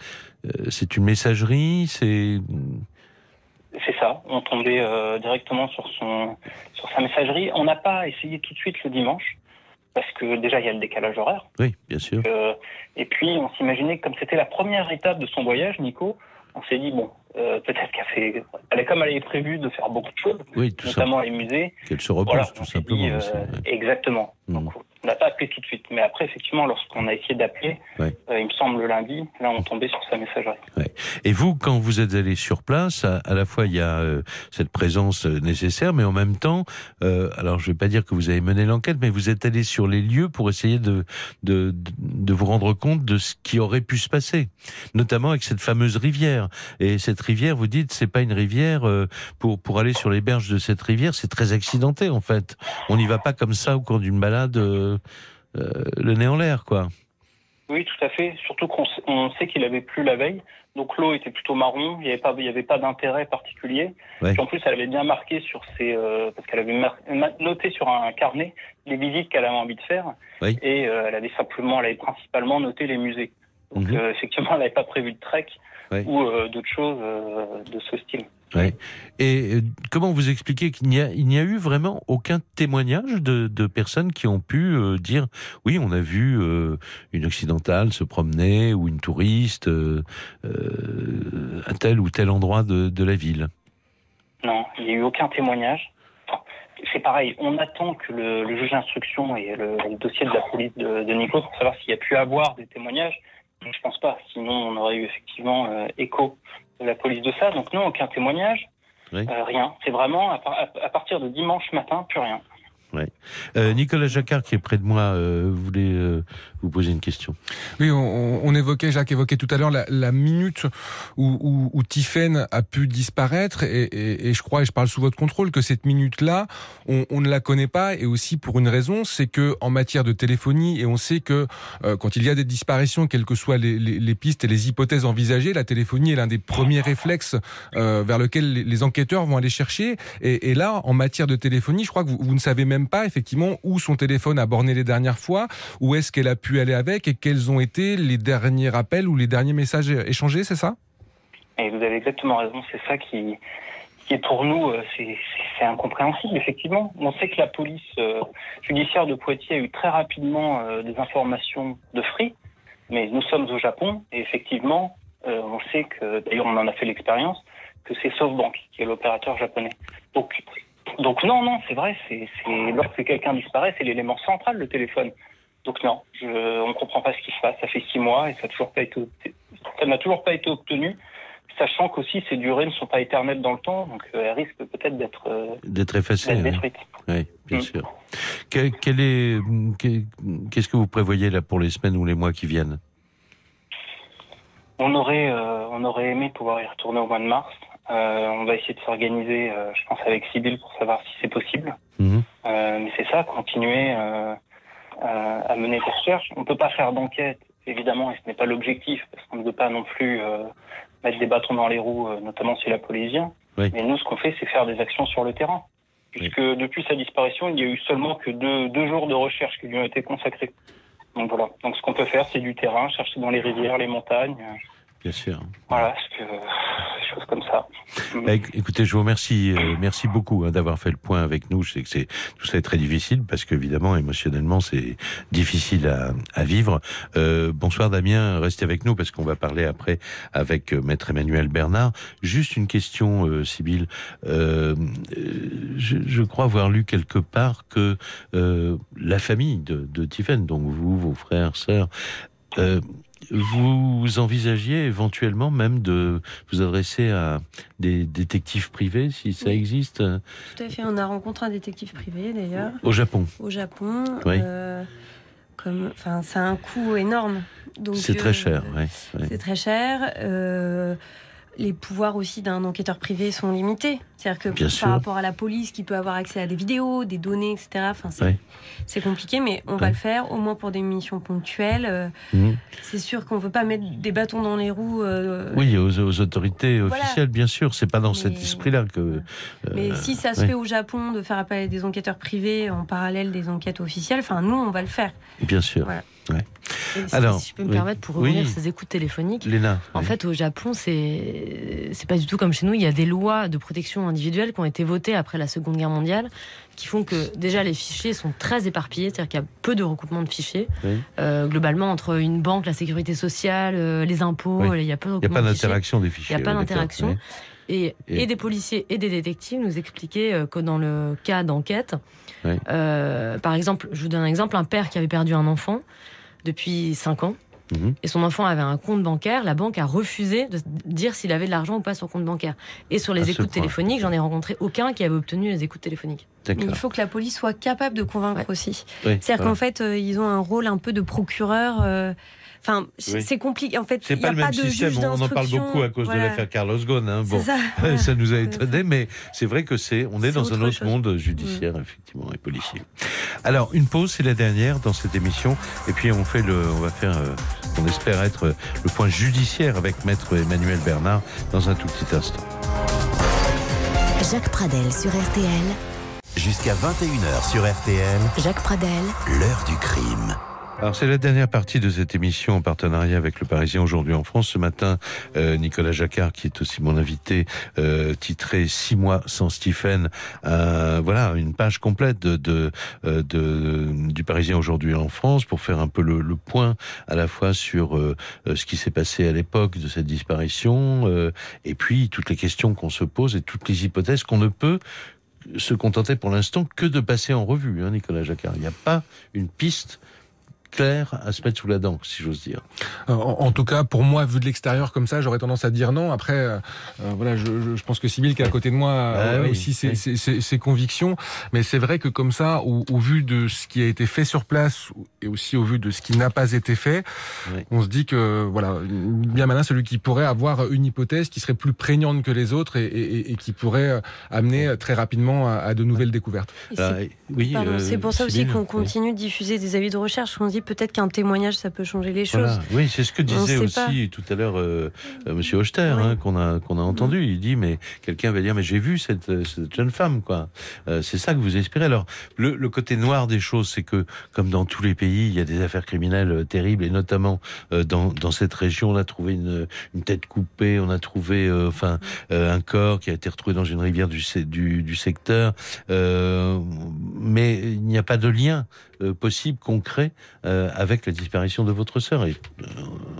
c'est une messagerie? C'est c'est ça. On tombait directement sur son sur sa messagerie. On n'a pas essayé tout de suite le dimanche parce que déjà il y a le décalage horaire. Oui, bien sûr. Euh, et puis on s'imaginait comme c'était la première étape de son voyage, Nico, on s'est dit bon, euh, peut-être qu'elle fait, elle est comme elle avait prévu de faire beaucoup de choses, oui, notamment les musées. Qu'elle se repose tout simplement. Euh, exactement. Hmm. On n'a pas appelé tout de suite. Mais après, effectivement, lorsqu'on a essayé d'appeler, euh, il me semble le lundi, là, on tombait sur sa messagerie. Et vous, quand vous êtes allé sur place, à, la fois, il y a cette présence nécessaire, mais en même temps, alors je ne vais pas dire que vous avez mené l'enquête, mais vous êtes allé sur les lieux pour essayer de, de, de vous rendre compte de ce qui aurait pu se passer, notamment avec cette fameuse rivière. Et cette rivière, vous dites, c'est pas une rivière pour pour aller sur les berges de cette rivière, c'est très accidenté en fait. On n'y va pas comme ça au cours d'une balade euh, le nez en l'air, quoi. Oui, tout à fait. Surtout qu'on sait qu'il avait plu la veille, donc l'eau était plutôt marron. Il n'y avait pas, avait pas d'intérêt particulier. en plus, elle avait bien marqué sur ses, euh, parce qu'elle avait noté sur un carnet les visites qu'elle avait envie de faire, et euh, elle avait simplement, elle avait principalement noté les musées. Donc mhm. effectivement, [LAUGHS] elle n'avait pas prévu de trek ou d'autres choses de ce style. Ouais. Et euh, comment vous expliquez qu'il n'y a, il n'y a eu vraiment aucun témoignage de, de personnes qui ont pu euh, dire oui, on a vu euh, une occidentale se promener ou une touriste à tel ou tel endroit de, de la ville? Non, il n'y a eu aucun témoignage. c'est pareil, on attend que le, juge d'instruction et le, dossier de la police de, Nico pour savoir s'il y a pu avoir des témoignages. Je pense pas, sinon on aurait eu effectivement euh, écho de la police de ça. Donc non, aucun témoignage, euh, rien. C'est vraiment à, partir de dimanche matin, plus rien. Euh, Nicolas Jacquard, qui est près de moi, voulait vous poser une question? Oui, on, évoquait, Jacques évoquait tout à l'heure la, minute où, où, Tiffaine a pu disparaître, et, je crois, et je parle sous votre contrôle, que cette minute-là, on, ne la connaît pas, et aussi pour une raison, c'est que en matière de téléphonie, et on sait que euh, quand il y a des disparitions, quelles que soient les, pistes et les hypothèses envisagées, la téléphonie est l'un des premiers réflexes euh, vers lequel les, enquêteurs vont aller chercher. Et, et, là, en matière de téléphonie, je crois que vous, vous ne savez même pas effectivement où son téléphone a borné les dernières fois, où est-ce qu'elle a pu aller avec et quels ont été les derniers rappels ou les derniers messages échangés, c'est ça? Et Vous avez exactement raison, c'est ça qui, qui est pour nous, euh, c'est incompréhensible, effectivement. On sait que la police euh, judiciaire de Poitiers a eu très rapidement euh, des informations de Free, mais nous sommes au Japon et effectivement, on sait que, d'ailleurs on en a fait l'expérience, que c'est SoftBank qui est l'opérateur japonais. Donc, donc non, non, c'est vrai, c'est lorsque quelqu'un disparaît, c'est l'élément central, le téléphone. Donc non, on ne comprend pas ce qui se passe. Ça fait six mois et ça n'a toujours pas été, ça n'a toujours pas été obtenu, sachant qu'aussi ces durées ne sont pas éternelles dans le temps, donc euh, elles risquent peut-être d'être euh, d'être effacées, détruites. Oui, bien mm. sûr. est, qu'est-ce que vous prévoyez là pour les semaines ou les mois qui viennent? On aurait, euh, on aurait aimé pouvoir y retourner au mois de mars. On va essayer de s'organiser, je pense, avec Sibyl pour savoir si c'est possible. Mm-hmm. mais c'est ça, continuer à, mener des recherches. On ne peut pas faire d'enquête, évidemment, et ce n'est pas l'objectif, parce qu'on ne veut pas non plus euh, mettre des bâtons dans les roues, euh, notamment si la police vient. Mais nous, ce qu'on fait, c'est faire des actions sur le terrain. Puisque depuis sa disparition, il n'y a eu seulement que deux, deux jours de recherche qui lui ont été consacrés. Donc voilà. Donc ce qu'on peut faire, c'est du terrain, chercher dans les rivières, les montagnes. Bien sûr. Voilà, que, des choses comme ça. [LAUGHS] Bah, écoutez, je vous remercie, euh, merci beaucoup hein, d'avoir fait le point avec nous. Je sais que c'est tout ça est très difficile parce qu'évidemment, émotionnellement, c'est difficile à, à vivre. Euh, bonsoir Damien, restez avec nous parce qu'on va parler après avec euh, Maître Emmanuel Bernard. Juste une question, euh, Sybille. Euh, je, je, crois avoir lu quelque part que la famille de, de Tiffen, donc vous, vos frères, sœurs, vous envisagiez éventuellement même de vous adresser à des détectives privés, si ça existe? Tout à fait. On a rencontré un détective privé d'ailleurs. Au Japon. Au Japon. Oui. Euh, comme, enfin, c'est un coût énorme. C'est très cher. Ouais, C'est très cher. Les pouvoirs aussi d'un enquêteur privé sont limités. C'est-à-dire que par rapport à la police qui peut avoir accès à des vidéos, des données, etc., enfin, c'est compliqué, mais on va le faire, au moins pour des missions ponctuelles. Euh, mhm. C'est sûr qu'on ne veut pas mettre des bâtons dans les roues. Euh, oui, aux, autorités officielles, bien sûr. C'est pas dans cet esprit-là que. Euh, mais si ça se fait au Japon de faire appel à des enquêteurs privés en parallèle des enquêtes officielles, enfin, nous, on va le faire. Bien sûr. Ouais. Alors, si je peux me permettre pour revenir sur ces écoutes téléphoniques, Léna, en fait au Japon c'est c'est pas du tout comme chez nous. Il y a des lois de protection individuelle qui ont été votées après la Seconde Guerre mondiale, qui font que déjà les fichiers sont très éparpillés, c'est-à-dire qu'il y a peu de recoupement de fichiers. Euh, globalement entre une banque, la sécurité sociale, euh, les impôts, il y a peu de Il n'y a pas d'interaction des fichiers. Il n'y a pas d'interaction. Et, et, des policiers et des détectives nous expliquaient euh, que dans le cas d'enquête, par exemple, je vous donne un exemple, un père qui avait perdu un enfant, depuis 5 ans. Mhm. Et son enfant avait un compte bancaire. La banque a refusé de dire s'il avait de l'argent ou pas sur le compte bancaire. Et sur les écoutes téléphoniques, j'en ai rencontré aucun qui avait obtenu les écoutes téléphoniques. il faut que la police soit capable de convaincre aussi. C'est-à-dire qu'en fait, euh, ils ont un rôle un peu de procureur. Euh, Enfin, c'est compliqué. En fait, c'est pas le même système. On en parle beaucoup à cause de l'affaire Carlos Ghosn. Hein. Bon, [LAUGHS] ça, nous a étonné, mais c'est vrai que c'est, on est, dans un autre monde judiciaire, mm. effectivement, et policier. Alors, une pause, c'est la dernière dans cette émission, et puis on fait le, on va faire, euh, on espère être le point judiciaire avec Maître Emmanuel Bernard dans un tout petit instant. Jacques Pradel sur RTL. Jusqu'à 21h sur RTL. Jacques Pradel. L'heure du crime. Alors c'est la dernière partie de cette émission en partenariat avec le Parisien aujourd'hui en France. Ce matin, euh, Nicolas Jacquard, qui est aussi mon invité, euh, titré Six mois sans Stephen. Euh, voilà, une page complète de, de, euh, de, du Parisien aujourd'hui en France pour faire un peu le, le point à la fois sur euh, ce qui s'est passé à l'époque de cette disparition et puis toutes les questions qu'on se pose et toutes les hypothèses qu'on ne peut se contenter pour l'instant que de passer en revue, hein, Nicolas Jacquard. Il n'y a pas une piste clair à se mettre sous la dent, si j'ose dire. Euh, en, tout cas, pour moi, vu de l'extérieur comme ça, j'aurais tendance à dire non. Après, euh, euh, voilà, je, je, pense que Sybille, qui est à côté de moi, a bah aussi ses, ses, ses, convictions. Mais c'est vrai que comme ça, au, au, vu de ce qui a été fait sur place et aussi au vu de ce qui n'a pas été fait, on se dit que, voilà, bien malin celui qui pourrait avoir une hypothèse qui serait plus prégnante que les autres et, et, et qui pourrait amener très rapidement à, à de nouvelles découvertes. oui, c'est pour ça aussi qu'on continue de diffuser des avis de recherche. On dit peut-être qu'un témoignage, ça peut changer les choses. Oui, c'est ce que disait aussi tout à l'heure euh, euh, Monsieur Hochter, hein, qu'on a qu'on a entendu. Il dit, mais quelqu'un va dire, mais j'ai vu cette, euh, cette, jeune femme, quoi. c'est ça que vous espérez. Alors, le, le côté noir des choses, c'est que, comme dans tous les pays, il y a des affaires criminelles terribles, et notamment dans, dans cette région, on a trouvé une, une tête coupée, on a trouvé, enfin, un corps qui a été retrouvé dans une rivière du, du, du secteur, mais il n'y a pas de lien possible concret euh, avec la disparition de votre sœur. Et euh,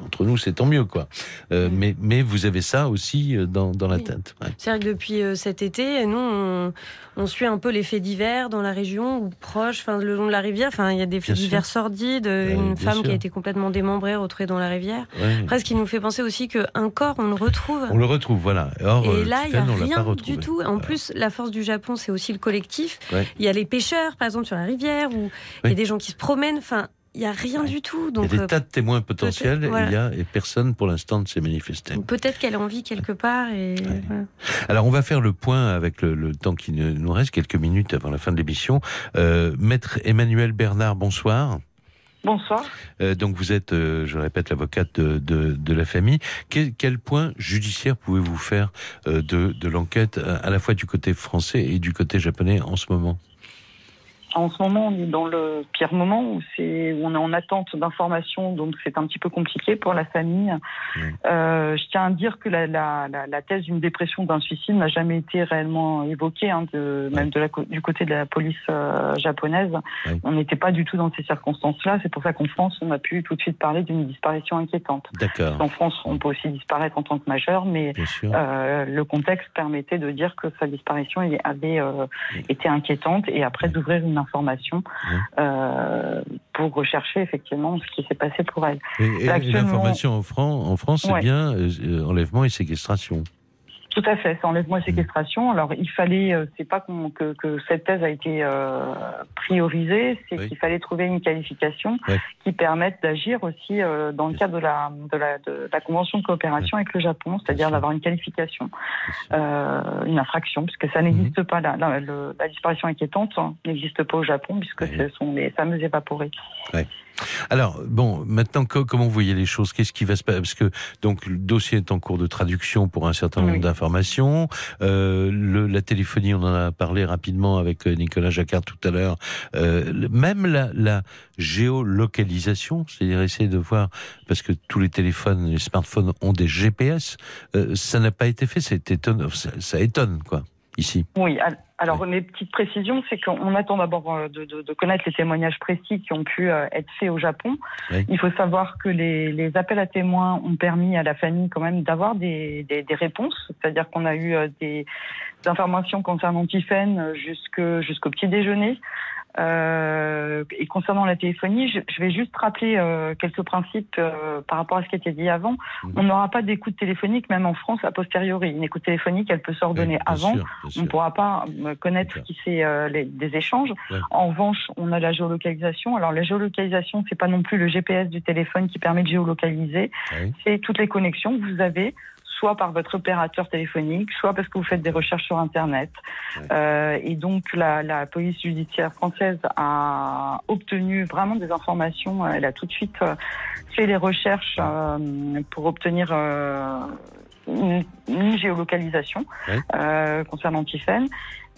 entre nous, c'est tant mieux, quoi. Euh, mais, mais vous avez ça aussi dans, dans la tête. C'est vrai que depuis cet été, nous, on, on, suit un peu les faits divers dans la région ou proche, enfin le long de la rivière. Enfin, il y a des faits divers sordides, une femme qui a été complètement démembrée, retrouvée dans la rivière. Après, ce qui nous fait penser aussi qu'un corps, on le retrouve. On le retrouve, voilà. Or, et là, il n'y a rien du tout. En plus, la force du Japon, c'est aussi le collectif. Il y a les pêcheurs, par exemple, sur la rivière, où il y a des gens qui se promènent. Enfin, il n'y a rien du tout. Donc, il y a des euh, tas de témoins potentiels il y a, et personne pour l'instant ne s'est manifesté. Peut-être qu'elle a envie quelque part. Et, Alors on va faire le point avec le, temps qui nous reste, quelques minutes avant la fin de l'émission. Euh, Maître Emmanuel Bernard, bonsoir. Bonsoir. Euh, donc vous êtes, euh, je répète, l'avocate de, de, de, la famille. Quel, quel point judiciaire pouvez-vous faire euh, de, de l'enquête à la fois du côté français et du côté japonais en ce moment? En ce moment, on est dans le pire moment où, c'est, où on est en attente d'informations, donc c'est un petit peu compliqué pour la famille. Euh, je tiens à dire que la, la, la, thèse d'une dépression d'un suicide n'a jamais été réellement évoquée, hein, de, même de la, du côté de la police euh, japonaise. On n'était pas du tout dans ces circonstances-là. C'est pour ça qu'en France, on a pu tout de suite parler d'une disparition inquiétante. En France, on peut aussi disparaître en tant que majeur, mais euh, le contexte permettait de dire que sa disparition avait été inquiétante et après d'ouvrir une euh, pour rechercher effectivement ce qui s'est passé pour elle. Et, l'information en, en France, c'est bien euh, enlèvement et séquestration. Tout à fait, c'est enlèvement et séquestration. Alors il fallait, euh, c'est pas que, que, cette thèse a été euh, priorisée, c'est qu'il fallait trouver une qualification qui permette d'agir aussi euh, dans le cadre de la, de la, de la convention de coopération avec le Japon, c'est-à-dire d'avoir une qualification, euh, une infraction, puisque ça n'existe mhm. pas. La, la, la, disparition inquiétante n'existe pas au Japon, puisque ce sont les fameux évaporés. Alors, bon, maintenant, comment vous voyez les choses? Qu'est-ce qui va se passer Parce que donc le dossier est en cours de traduction pour un certain nombre d'informations. Euh, la téléphonie, on en a parlé rapidement avec euh, Nicolas Jacquard tout à l'heure. Euh, même la, la géolocalisation, c'est-à-dire essayer de voir, parce que tous les téléphones, les smartphones ont des GPS, euh, ça n'a pas été fait. C'est étonnant, ça, ça étonne, quoi ici Oui, alors mes petites précisions, c'est qu'on attend d'abord euh, de, de, de, connaître les témoignages précis qui ont pu euh, être faits au Japon. Il faut savoir que les, les, appels à témoins ont permis à la famille quand même d'avoir des, des, des, réponses, c'est-à-dire qu'on a eu euh, des, informations concernant Tiffen jusqu'au petit déjeuner. Euh, et concernant la téléphonie, je, je vais juste rappeler euh, quelques principes euh, par rapport à ce qui a été dit avant. Mmh. On n'aura pas d'écoute téléphonique, même en France, a posteriori. Une écoute téléphonique, elle peut s'ordonner avant. on ne pourra pas euh, connaître qui c'est euh, des échanges. En revanche, on a la géolocalisation. Alors la géolocalisation, c'est pas non plus le GPS du téléphone qui permet de géolocaliser. C'est toutes les connexions que vous avez soit par votre opérateur téléphonique, soit parce que vous faites des recherches sur Internet. Euh, et donc la, la, police judiciaire française a obtenu vraiment des informations. Elle a tout de suite euh, fait les recherches euh, pour obtenir euh, une, une, géolocalisation euh, concernant Tiffen.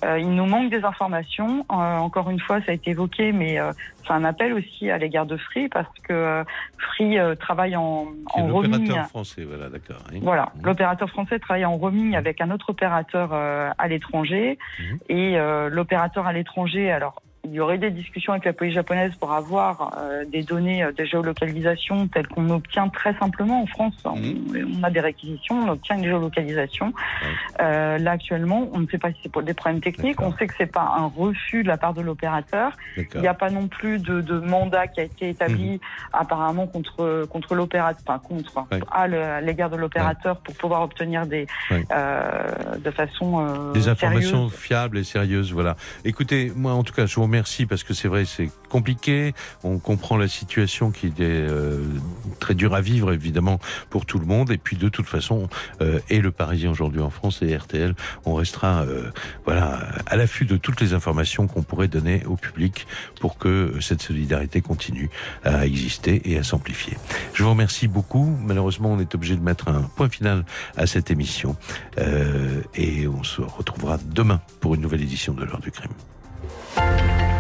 Euh, il nous manque des informations. Euh, encore une fois, ça a été évoqué, mais euh, c'est un appel aussi à l'égard de Free parce que Free travaille en, en roaming. L'opérateur français, voilà, d'accord. Voilà, mmh. l'opérateur français travaille en roaming avec un autre opérateur à l'étranger mmh. et l'opérateur à l'étranger, alors il y aurait des discussions avec la police japonaise pour avoir euh, des données de géolocalisation telles qu'on obtient très simplement en France. Mhm. On, a des réquisitions, on obtient une géolocalisation. là actuellement, on ne sait pas si c'est pour des problèmes techniques. On sait que c'est pas un refus de la part de l'opérateur. Il n'y a pas non plus de, de, mandat qui a été établi mhm. apparemment contre contre l'opérateur, enfin contre à l'égard de l'opérateur pour pouvoir obtenir des de façon des informations fiables et sérieuses. Voilà. Écoutez, moi en tout cas, je vous remercie parce que c'est vrai, c'est compliqué. On comprend la situation qui est euh, très dure à vivre, évidemment, pour tout le monde. Et puis, de toute façon, euh, et le Parisien aujourd'hui en France et RTL, on restera, euh, voilà, à l'affût de toutes les informations qu'on pourrait donner au public pour que cette solidarité continue à exister et à s'amplifier. Je vous remercie beaucoup. Malheureusement, on est obligé de mettre un point final à cette émission. et on se retrouvera demain pour une nouvelle édition de l'heure du crime. Música